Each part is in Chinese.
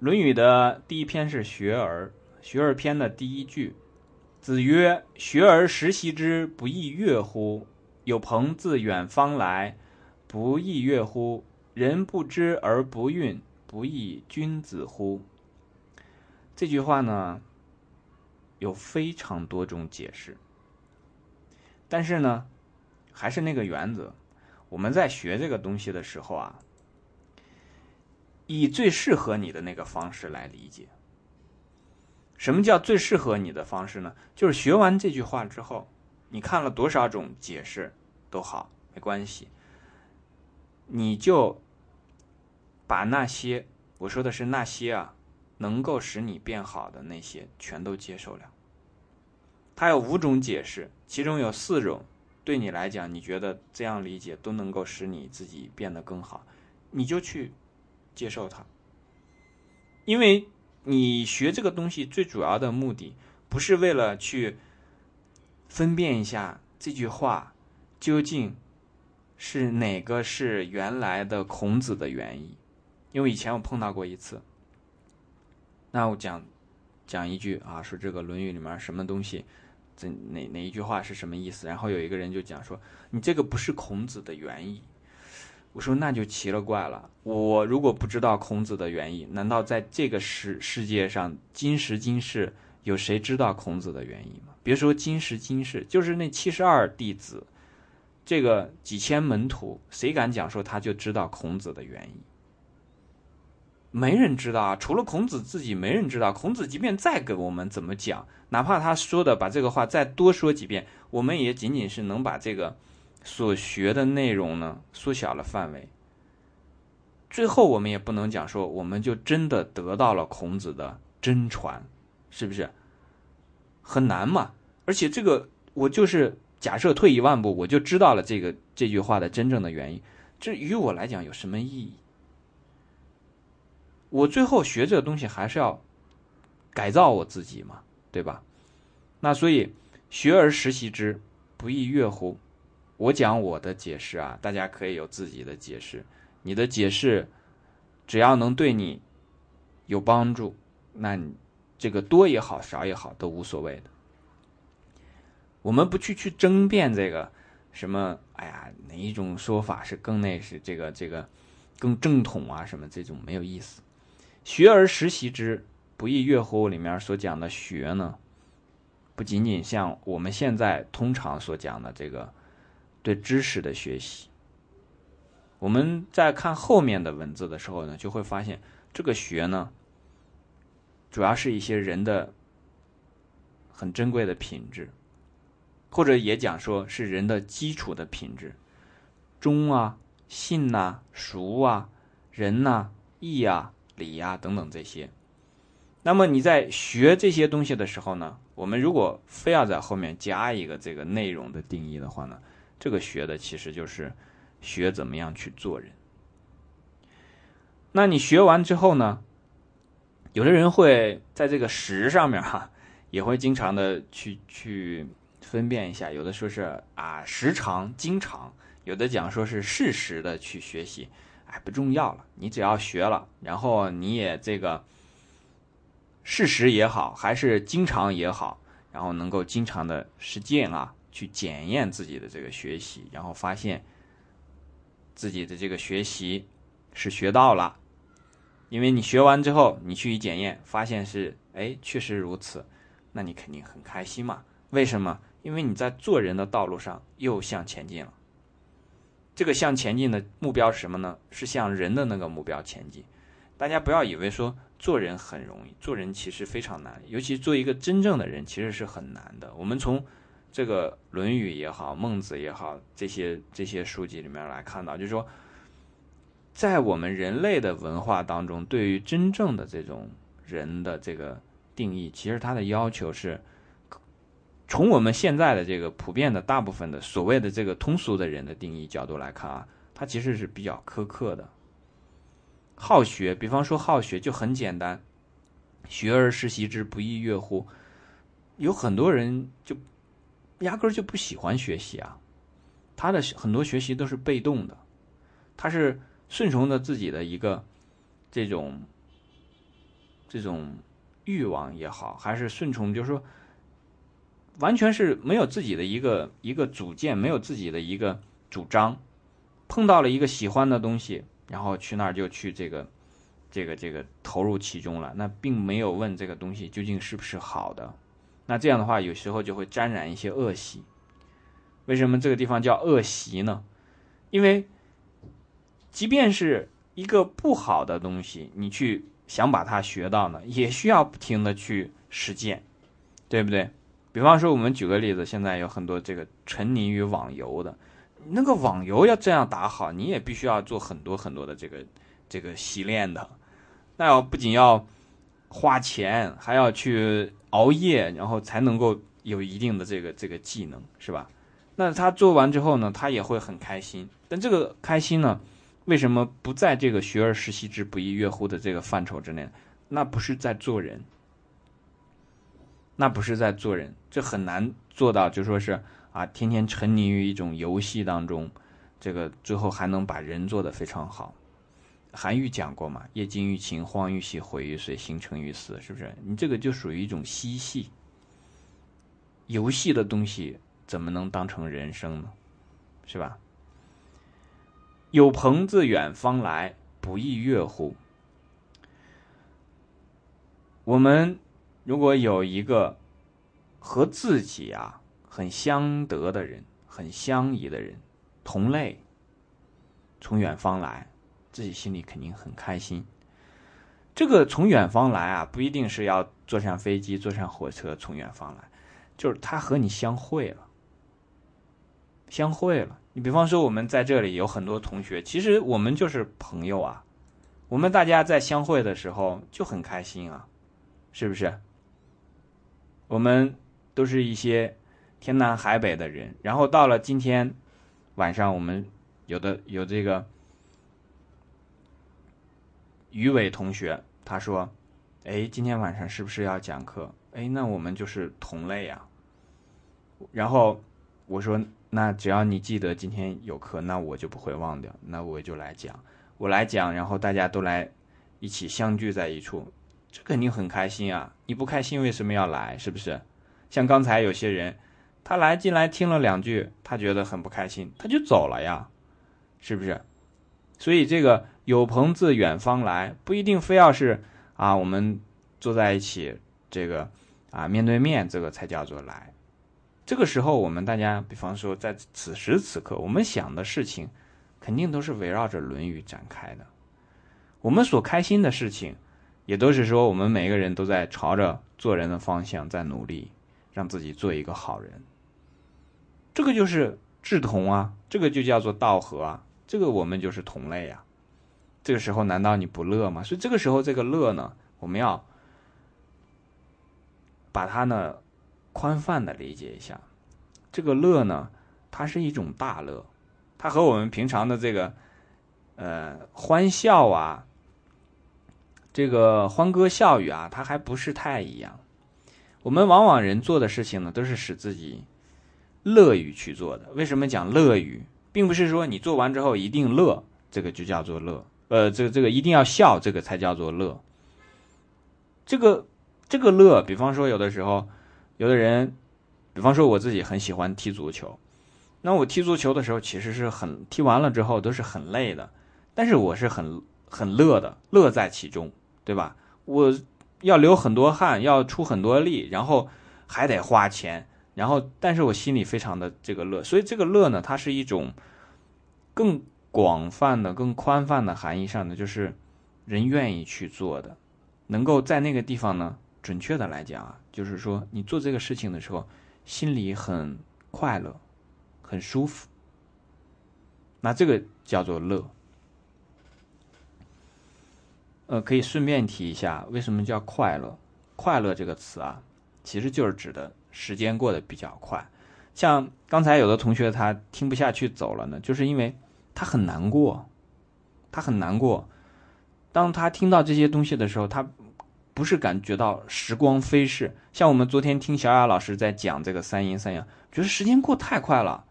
论语》的第一篇是《学而》，《学而》篇的第一句：“子曰：‘学而时习之，不亦说乎？有朋自远方来，不亦说乎？人不知而不愠，不亦君子乎？’”这句话呢，有非常多种解释，但是呢，还是那个原则，我们在学这个东西的时候啊。以最适合你的那个方式来理解。什么叫最适合你的方式呢？就是学完这句话之后，你看了多少种解释都好，没关系。你就把那些我说的是那些啊，能够使你变好的那些全都接受了。它有五种解释，其中有四种对你来讲，你觉得这样理解都能够使你自己变得更好，你就去。接受它，因为你学这个东西最主要的目的，不是为了去分辨一下这句话究竟是哪个是原来的孔子的原意。因为以前我碰到过一次，那我讲讲一句啊，说这个《论语》里面什么东西，这哪哪一句话是什么意思？然后有一个人就讲说，你这个不是孔子的原意。我说那就奇了怪了，我如果不知道孔子的原意，难道在这个世世界上今时今世有谁知道孔子的原意吗？别说今时今世，就是那七十二弟子，这个几千门徒，谁敢讲说他就知道孔子的原意？没人知道啊，除了孔子自己，没人知道。孔子即便再给我们怎么讲，哪怕他说的把这个话再多说几遍，我们也仅仅是能把这个。所学的内容呢，缩小了范围。最后，我们也不能讲说，我们就真的得到了孔子的真传，是不是？很难嘛。而且，这个我就是假设退一万步，我就知道了这个这句话的真正的原因。这于我来讲有什么意义？我最后学这个东西还是要改造我自己嘛，对吧？那所以，学而时习之，不亦乐乎？我讲我的解释啊，大家可以有自己的解释。你的解释只要能对你有帮助，那你这个多也好，少也好，都无所谓的。我们不去去争辩这个什么，哎呀，哪一种说法是更那是这个这个更正统啊？什么这种没有意思。学而时习之，不亦乐乎？里面所讲的学呢，不仅仅像我们现在通常所讲的这个。对知识的学习，我们在看后面的文字的时候呢，就会发现这个学呢，主要是一些人的很珍贵的品质，或者也讲说是人的基础的品质，忠啊、信呐、熟啊、仁呐、义啊、礼呀等等这些。那么你在学这些东西的时候呢，我们如果非要在后面加一个这个内容的定义的话呢？这个学的其实就是学怎么样去做人。那你学完之后呢？有的人会在这个时上面哈，也会经常的去去分辨一下。有的说是啊时常、经常，有的讲说是适时的去学习，哎不重要了，你只要学了，然后你也这个适时也好，还是经常也好，然后能够经常的实践啊。去检验自己的这个学习，然后发现自己的这个学习是学到了，因为你学完之后，你去检验，发现是哎确实如此，那你肯定很开心嘛？为什么？因为你在做人的道路上又向前进了。这个向前进的目标是什么呢？是向人的那个目标前进。大家不要以为说做人很容易，做人其实非常难，尤其做一个真正的人其实是很难的。我们从这个《论语》也好，《孟子》也好，这些这些书籍里面来看到，就是说，在我们人类的文化当中，对于真正的这种人的这个定义，其实它的要求是，从我们现在的这个普遍的大部分的所谓的这个通俗的人的定义角度来看啊，它其实是比较苛刻的。好学，比方说好学就很简单，“学而时习之，不亦乐乎”，有很多人就。压根儿就不喜欢学习啊，他的很多学习都是被动的，他是顺从着自己的一个这种这种欲望也好，还是顺从，就是说，完全是没有自己的一个一个主见，没有自己的一个主张，碰到了一个喜欢的东西，然后去那儿就去这个这个这个投入其中了，那并没有问这个东西究竟是不是好的。那这样的话，有时候就会沾染一些恶习。为什么这个地方叫恶习呢？因为，即便是一个不好的东西，你去想把它学到呢，也需要不停的去实践，对不对？比方说，我们举个例子，现在有很多这个沉迷于网游的，那个网游要这样打好，你也必须要做很多很多的这个这个习练的。那要不仅要花钱，还要去。熬夜，然后才能够有一定的这个这个技能，是吧？那他做完之后呢，他也会很开心。但这个开心呢，为什么不在这个“学而时习之，不亦说乎”的这个范畴之内？那不是在做人，那不是在做人，这很难做到。就说是啊，天天沉迷于一种游戏当中，这个最后还能把人做得非常好。韩愈讲过嘛，“业精于勤，荒于嬉，毁于随，形成于思”，是不是？你这个就属于一种嬉戏。游戏的东西怎么能当成人生呢？是吧？有朋自远方来，不亦乐乎？我们如果有一个和自己啊很相得的人，很相宜的人，同类，从远方来。自己心里肯定很开心。这个从远方来啊，不一定是要坐上飞机、坐上火车从远方来，就是他和你相会了，相会了。你比方说，我们在这里有很多同学，其实我们就是朋友啊。我们大家在相会的时候就很开心啊，是不是？我们都是一些天南海北的人，然后到了今天晚上，我们有的有这个。于伟同学他说：“哎，今天晚上是不是要讲课？哎，那我们就是同类呀。”然后我说：“那只要你记得今天有课，那我就不会忘掉。那我就来讲，我来讲，然后大家都来一起相聚在一处，这肯定很开心啊！你不开心为什么要来？是不是？像刚才有些人，他来进来听了两句，他觉得很不开心，他就走了呀，是不是？所以这个。”有朋自远方来，不一定非要是啊，我们坐在一起，这个啊面对面，这个才叫做来。这个时候，我们大家，比方说在此时此刻，我们想的事情，肯定都是围绕着《论语》展开的。我们所开心的事情，也都是说我们每个人都在朝着做人的方向在努力，让自己做一个好人。这个就是志同啊，这个就叫做道合啊，这个我们就是同类呀。这个时候难道你不乐吗？所以这个时候这个乐呢，我们要把它呢宽泛的理解一下。这个乐呢，它是一种大乐，它和我们平常的这个呃欢笑啊，这个欢歌笑语啊，它还不是太一样。我们往往人做的事情呢，都是使自己乐于去做的。为什么讲乐于，并不是说你做完之后一定乐，这个就叫做乐。呃，这个这个一定要笑，这个才叫做乐。这个这个乐，比方说有的时候，有的人，比方说我自己很喜欢踢足球，那我踢足球的时候其实是很踢完了之后都是很累的，但是我是很很乐的，乐在其中，对吧？我要流很多汗，要出很多力，然后还得花钱，然后但是我心里非常的这个乐，所以这个乐呢，它是一种更。广泛的、更宽泛的含义上呢，就是人愿意去做的，能够在那个地方呢，准确的来讲啊，就是说你做这个事情的时候，心里很快乐、很舒服，那这个叫做乐。呃，可以顺便提一下，为什么叫快乐？快乐这个词啊，其实就是指的时间过得比较快。像刚才有的同学他听不下去走了呢，就是因为。他很难过，他很难过。当他听到这些东西的时候，他不是感觉到时光飞逝。像我们昨天听小雅老师在讲这个三阴三阳，觉得时间过太快了。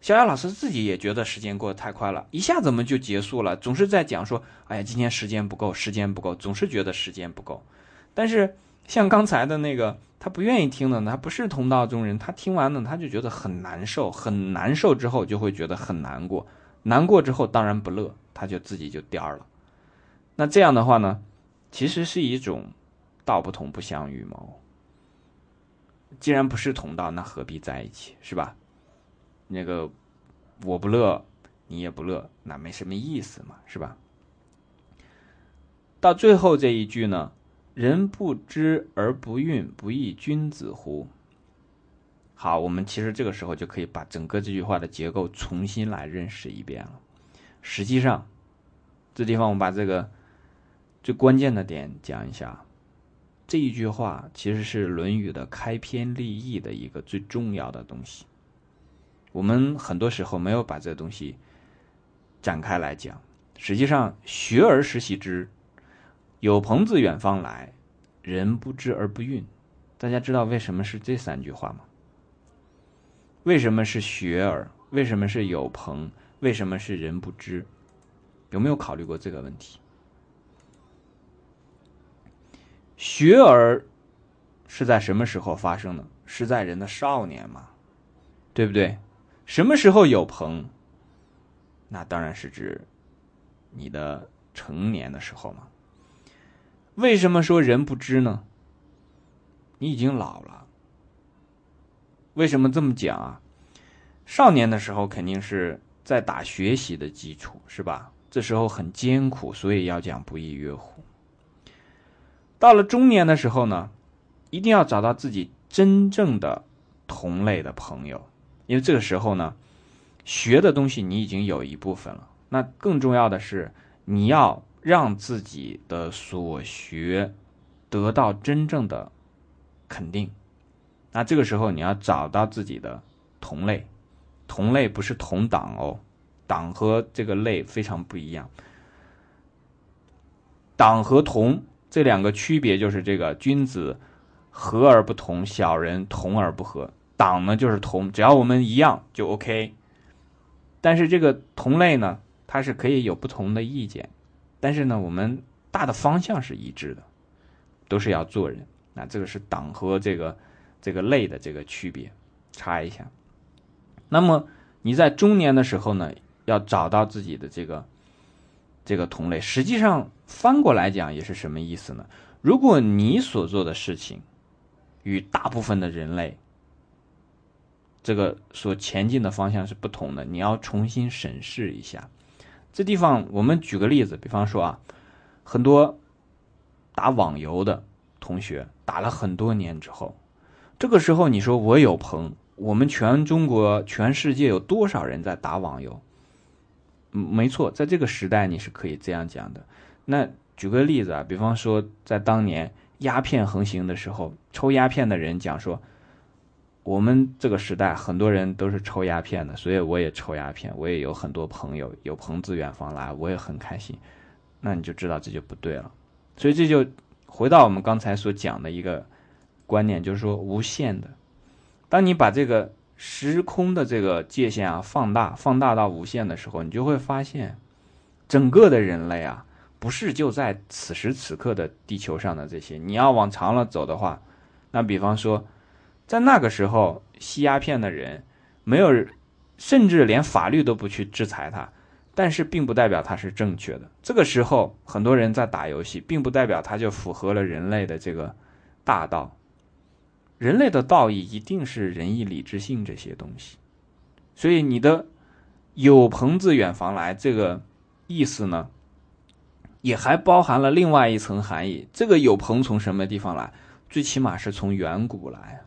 小雅老师自己也觉得时间过得太快了，一下怎么就结束了？总是在讲说，哎呀，今天时间不够，时间不够，总是觉得时间不够。但是像刚才的那个，他不愿意听的，他不是同道中人，他听完了他就觉得很难受，很难受之后就会觉得很难过，难过之后当然不乐，他就自己就颠儿了。那这样的话呢，其实是一种道不同不相与谋。既然不是同道，那何必在一起，是吧？那个我不乐，你也不乐，那没什么意思嘛，是吧？到最后这一句呢，“人不知而不愠，不亦君子乎？”好，我们其实这个时候就可以把整个这句话的结构重新来认识一遍了。实际上，这地方我们把这个最关键的点讲一下。这一句话其实是《论语》的开篇立意的一个最重要的东西。我们很多时候没有把这个东西展开来讲。实际上，“学而时习之，有朋自远方来，人不知而不愠。”大家知道为什么是这三句话吗？为什么是学而？为什么是有朋？为什么是人不知？有没有考虑过这个问题？学而是在什么时候发生的？是在人的少年嘛，对不对？什么时候有朋？那当然是指你的成年的时候嘛。为什么说人不知呢？你已经老了。为什么这么讲啊？少年的时候肯定是在打学习的基础，是吧？这时候很艰苦，所以要讲不亦乐乎。到了中年的时候呢，一定要找到自己真正的同类的朋友，因为这个时候呢，学的东西你已经有一部分了。那更重要的是，你要让自己的所学得到真正的肯定。那这个时候你要找到自己的同类，同类不是同党哦，党和这个类非常不一样，党和同。这两个区别就是这个君子和而不同，小人同而不和。党呢就是同，只要我们一样就 OK。但是这个同类呢，它是可以有不同的意见，但是呢，我们大的方向是一致的，都是要做人。那这个是党和这个这个类的这个区别，查一下。那么你在中年的时候呢，要找到自己的这个。这个同类，实际上翻过来讲也是什么意思呢？如果你所做的事情与大部分的人类这个所前进的方向是不同的，你要重新审视一下。这地方我们举个例子，比方说啊，很多打网游的同学打了很多年之后，这个时候你说我有朋，我们全中国、全世界有多少人在打网游？嗯没错，在这个时代你是可以这样讲的。那举个例子啊，比方说在当年鸦片横行的时候，抽鸦片的人讲说，我们这个时代很多人都是抽鸦片的，所以我也抽鸦片，我也有很多朋友，有朋自远方来，我也很开心。那你就知道这就不对了。所以这就回到我们刚才所讲的一个观念，就是说无限的。当你把这个。时空的这个界限啊，放大放大到无限的时候，你就会发现，整个的人类啊，不是就在此时此刻的地球上的这些。你要往长了走的话，那比方说，在那个时候吸鸦片的人，没有，甚至连法律都不去制裁他，但是并不代表他是正确的。这个时候，很多人在打游戏，并不代表他就符合了人类的这个大道。人类的道义一定是仁义礼智信这些东西，所以你的“有朋自远方来”这个意思呢，也还包含了另外一层含义。这个“有朋”从什么地方来？最起码是从远古来。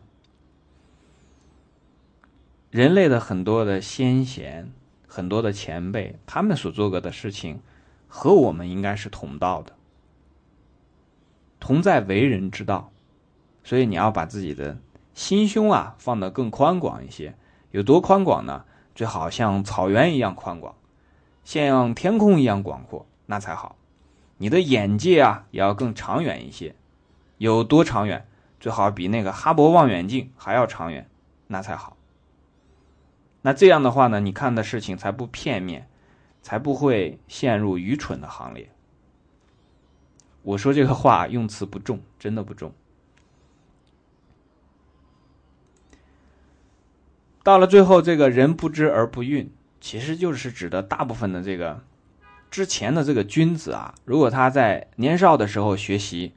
人类的很多的先贤、很多的前辈，他们所做过的事情，和我们应该是同道的，同在为人之道。所以你要把自己的心胸啊放得更宽广一些，有多宽广呢？最好像草原一样宽广，像天空一样广阔，那才好。你的眼界啊也要更长远一些，有多长远？最好比那个哈勃望远镜还要长远，那才好。那这样的话呢，你看的事情才不片面，才不会陷入愚蠢的行列。我说这个话用词不重，真的不重。到了最后，这个人不知而不愠，其实就是指的大部分的这个之前的这个君子啊，如果他在年少的时候学习，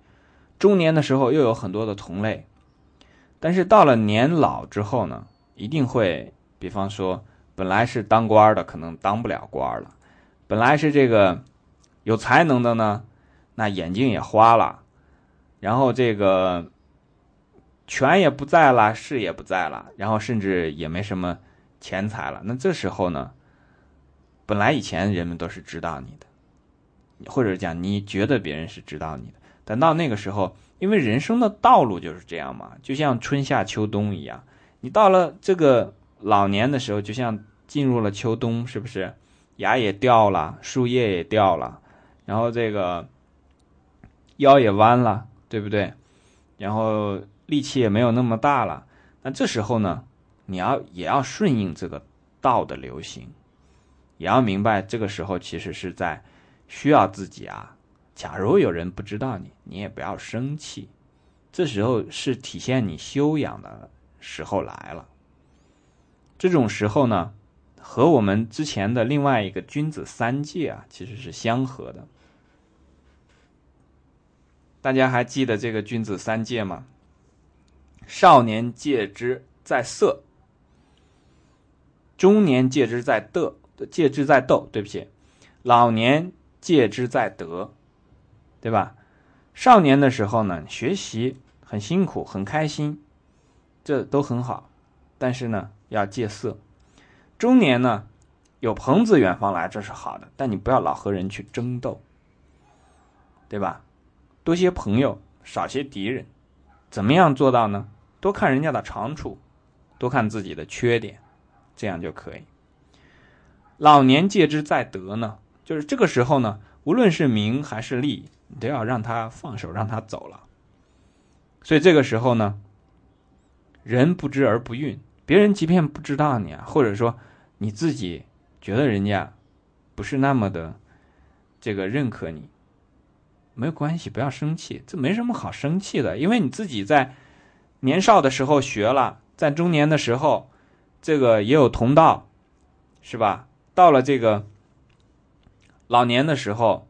中年的时候又有很多的同类，但是到了年老之后呢，一定会，比方说，本来是当官的，可能当不了官了；本来是这个有才能的呢，那眼睛也花了，然后这个。权也不在了，势也不在了，然后甚至也没什么钱财了。那这时候呢，本来以前人们都是知道你的，或者讲你觉得别人是知道你的。等到那个时候，因为人生的道路就是这样嘛，就像春夏秋冬一样。你到了这个老年的时候，就像进入了秋冬，是不是？芽也掉了，树叶也掉了，然后这个腰也弯了，对不对？然后。力气也没有那么大了，那这时候呢，你要也要顺应这个道的流行，也要明白这个时候其实是在需要自己啊。假如有人不知道你，你也不要生气，这时候是体现你修养的时候来了。这种时候呢，和我们之前的另外一个君子三戒啊，其实是相合的。大家还记得这个君子三戒吗？少年戒之在色，中年戒之在的，戒之在斗。对不起，老年戒之在德，对吧？少年的时候呢，学习很辛苦，很开心，这都很好。但是呢，要戒色。中年呢，有朋自远方来，这是好的，但你不要老和人去争斗，对吧？多些朋友，少些敌人，怎么样做到呢？多看人家的长处，多看自己的缺点，这样就可以。老年戒之在德呢，就是这个时候呢，无论是名还是利，你都要让他放手，让他走了。所以这个时候呢，人不知而不愠，别人即便不知道你啊，或者说你自己觉得人家不是那么的这个认可你，没有关系，不要生气，这没什么好生气的，因为你自己在。年少的时候学了，在中年的时候，这个也有同道，是吧？到了这个老年的时候，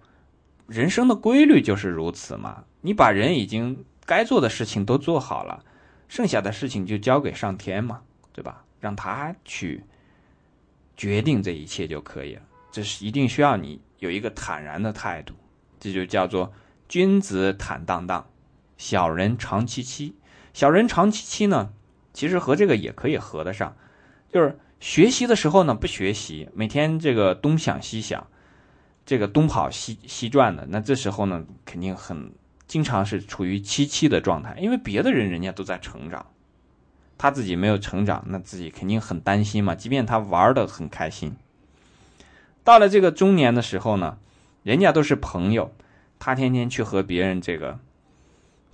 人生的规律就是如此嘛。你把人已经该做的事情都做好了，剩下的事情就交给上天嘛，对吧？让他去决定这一切就可以了。这是一定需要你有一个坦然的态度，这就叫做君子坦荡荡，小人长戚戚。小人长期期呢，其实和这个也可以合得上，就是学习的时候呢不学习，每天这个东想西想，这个东跑西西转的，那这时候呢肯定很经常是处于期期的状态，因为别的人人家都在成长，他自己没有成长，那自己肯定很担心嘛。即便他玩的很开心，到了这个中年的时候呢，人家都是朋友，他天天去和别人这个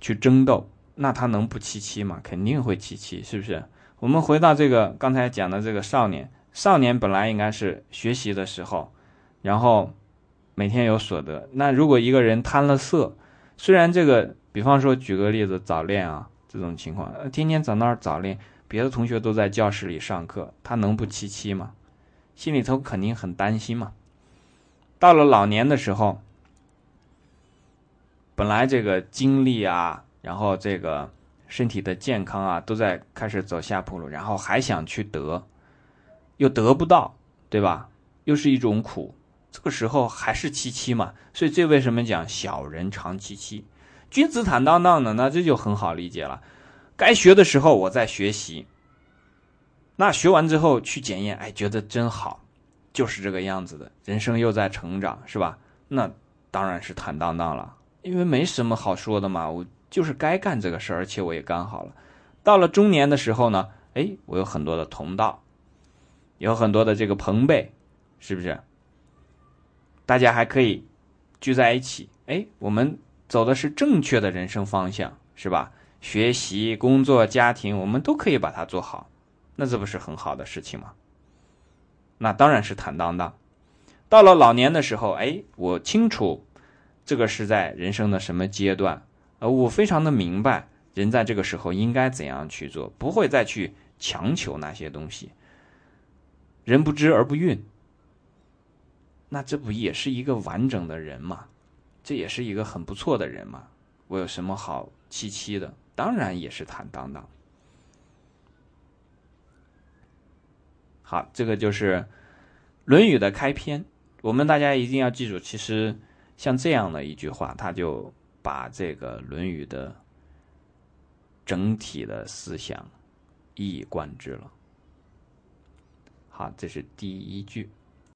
去争斗。那他能不七七吗？肯定会七七，是不是？我们回到这个刚才讲的这个少年，少年本来应该是学习的时候，然后每天有所得。那如果一个人贪了色，虽然这个，比方说举个例子，早恋啊这种情况，天天在那儿早恋，别的同学都在教室里上课，他能不七七吗？心里头肯定很担心嘛。到了老年的时候，本来这个精力啊。然后这个身体的健康啊，都在开始走下坡路，然后还想去得，又得不到，对吧？又是一种苦，这个时候还是七七嘛。所以这为什么讲小人长戚戚，君子坦荡荡的？那这就很好理解了。该学的时候我在学习，那学完之后去检验，哎，觉得真好，就是这个样子的。人生又在成长，是吧？那当然是坦荡荡了，因为没什么好说的嘛，我。就是该干这个事儿，而且我也干好了。到了中年的时候呢，哎，我有很多的同道，有很多的这个朋辈，是不是？大家还可以聚在一起，哎，我们走的是正确的人生方向，是吧？学习、工作、家庭，我们都可以把它做好，那这不是很好的事情吗？那当然是坦荡荡。到了老年的时候，哎，我清楚这个是在人生的什么阶段，呃，我非常的明白人在这个时候应该怎样去做，不会再去强求那些东西。人不知而不愠，那这不也是一个完整的人吗？这也是一个很不错的人嘛。我有什么好戚戚的？当然也是坦荡荡。好，这个就是《论语》的开篇。我们大家一定要记住，其实像这样的一句话，他就把这个《论语》的整体的思想一以贯之了。好，这是第一句。